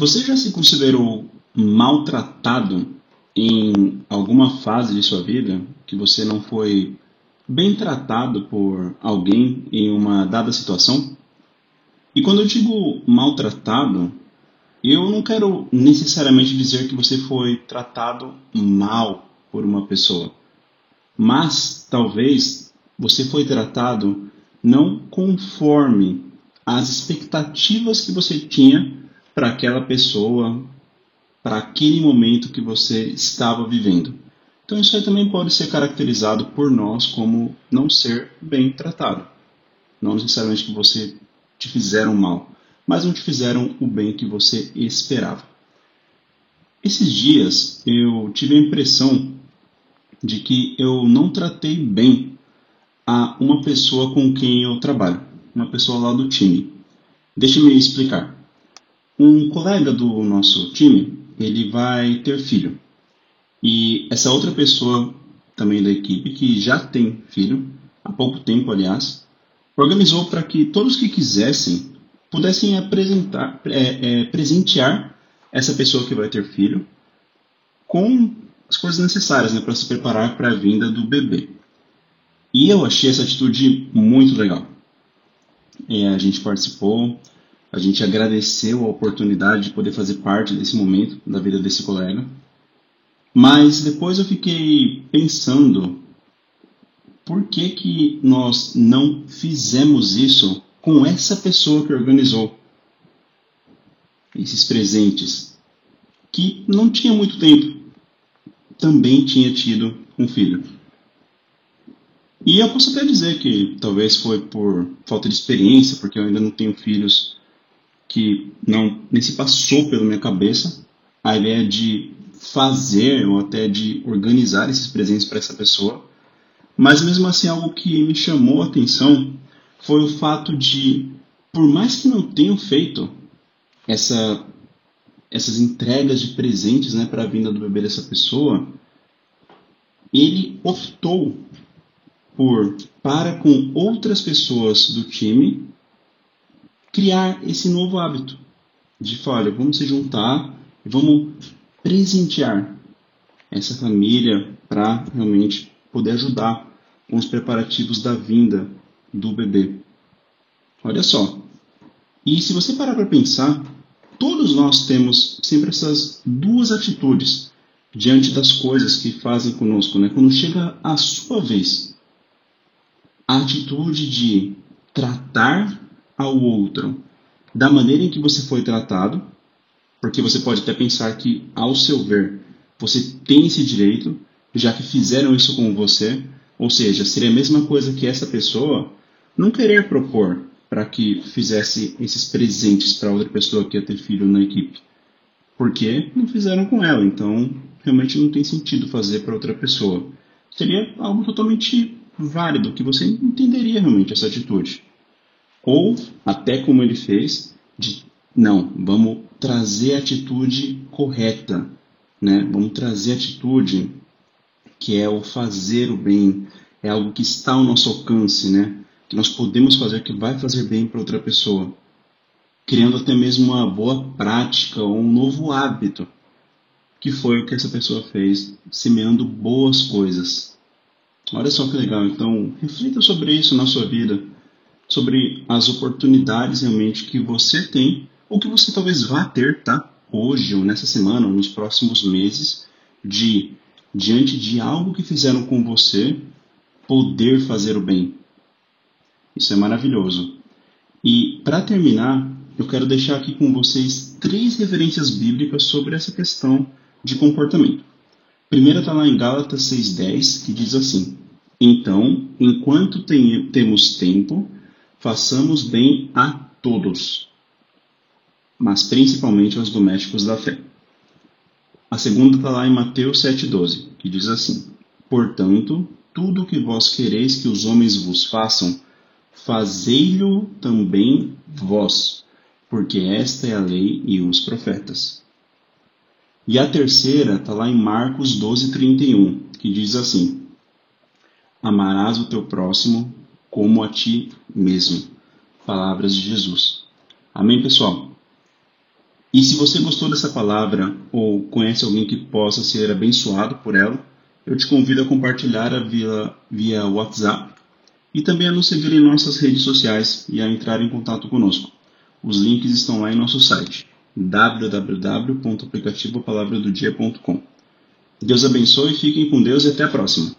Você já se considerou maltratado em alguma fase de sua vida que você não foi bem tratado por alguém em uma dada situação? E quando eu digo maltratado, eu não quero necessariamente dizer que você foi tratado mal por uma pessoa, mas talvez você foi tratado não conforme as expectativas que você tinha para aquela pessoa, para aquele momento que você estava vivendo. Então isso aí também pode ser caracterizado por nós como não ser bem tratado. Não necessariamente que você te fizeram mal, mas não te fizeram o bem que você esperava. Esses dias eu tive a impressão de que eu não tratei bem a uma pessoa com quem eu trabalho, uma pessoa lá do time. Deixe-me explicar. Um colega do nosso time, ele vai ter filho. E essa outra pessoa também da equipe, que já tem filho, há pouco tempo, aliás, organizou para que todos que quisessem pudessem apresentar, é, é, presentear essa pessoa que vai ter filho com as coisas necessárias né, para se preparar para a vinda do bebê. E eu achei essa atitude muito legal. É, a gente participou, a gente agradeceu a oportunidade de poder fazer parte desse momento da vida desse colega. Mas depois eu fiquei pensando por que, que nós não fizemos isso com essa pessoa que organizou esses presentes, que não tinha muito tempo, também tinha tido um filho. E eu posso até dizer que talvez foi por falta de experiência, porque eu ainda não tenho filhos que não nem se passou pela minha cabeça a ideia de fazer ou até de organizar esses presentes para essa pessoa. Mas mesmo assim, algo que me chamou a atenção foi o fato de, por mais que não tenham feito essa, essas entregas de presentes né, para a vinda do bebê dessa pessoa, ele optou por, para com outras pessoas do time, criar esse novo hábito de olha, vamos se juntar e vamos presentear essa família para realmente poder ajudar com os preparativos da vinda do bebê. Olha só. E se você parar para pensar, todos nós temos sempre essas duas atitudes diante das coisas que fazem conosco, né? Quando chega a sua vez, a atitude de tratar ao outro da maneira em que você foi tratado, porque você pode até pensar que, ao seu ver, você tem esse direito, já que fizeram isso com você, ou seja, seria a mesma coisa que essa pessoa não querer propor para que fizesse esses presentes para outra pessoa que ia ter filho na equipe. Porque não fizeram com ela, então realmente não tem sentido fazer para outra pessoa. Seria algo totalmente válido, que você entenderia realmente essa atitude. Ou, até como ele fez, de não, vamos trazer a atitude correta, né? Vamos trazer a atitude que é o fazer o bem, é algo que está ao nosso alcance, né? Que nós podemos fazer que vai fazer bem para outra pessoa, criando até mesmo uma boa prática ou um novo hábito, que foi o que essa pessoa fez, semeando boas coisas. Olha só que legal, então reflita sobre isso na sua vida sobre as oportunidades realmente que você tem ou que você talvez vá ter, tá? Hoje ou nessa semana ou nos próximos meses de diante de algo que fizeram com você poder fazer o bem. Isso é maravilhoso. E para terminar, eu quero deixar aqui com vocês três referências bíblicas sobre essa questão de comportamento. Primeira está lá em Gálatas 6,10, que diz assim: Então, enquanto tem, temos tempo, façamos bem a todos, mas principalmente aos domésticos da fé. A segunda está lá em Mateus 7,12, que diz assim: Portanto, tudo o que vós quereis que os homens vos façam, fazei-lo também vós, porque esta é a lei e os profetas. E a terceira está lá em Marcos 12,31, que diz assim: Amarás o teu próximo como a ti mesmo. Palavras de Jesus. Amém, pessoal? E se você gostou dessa palavra ou conhece alguém que possa ser abençoado por ela, eu te convido a compartilhar via, via WhatsApp e também a nos seguir em nossas redes sociais e a entrar em contato conosco. Os links estão lá em nosso site www.aplicativopalavradodia.com. Deus abençoe, fiquem com Deus e até a próxima.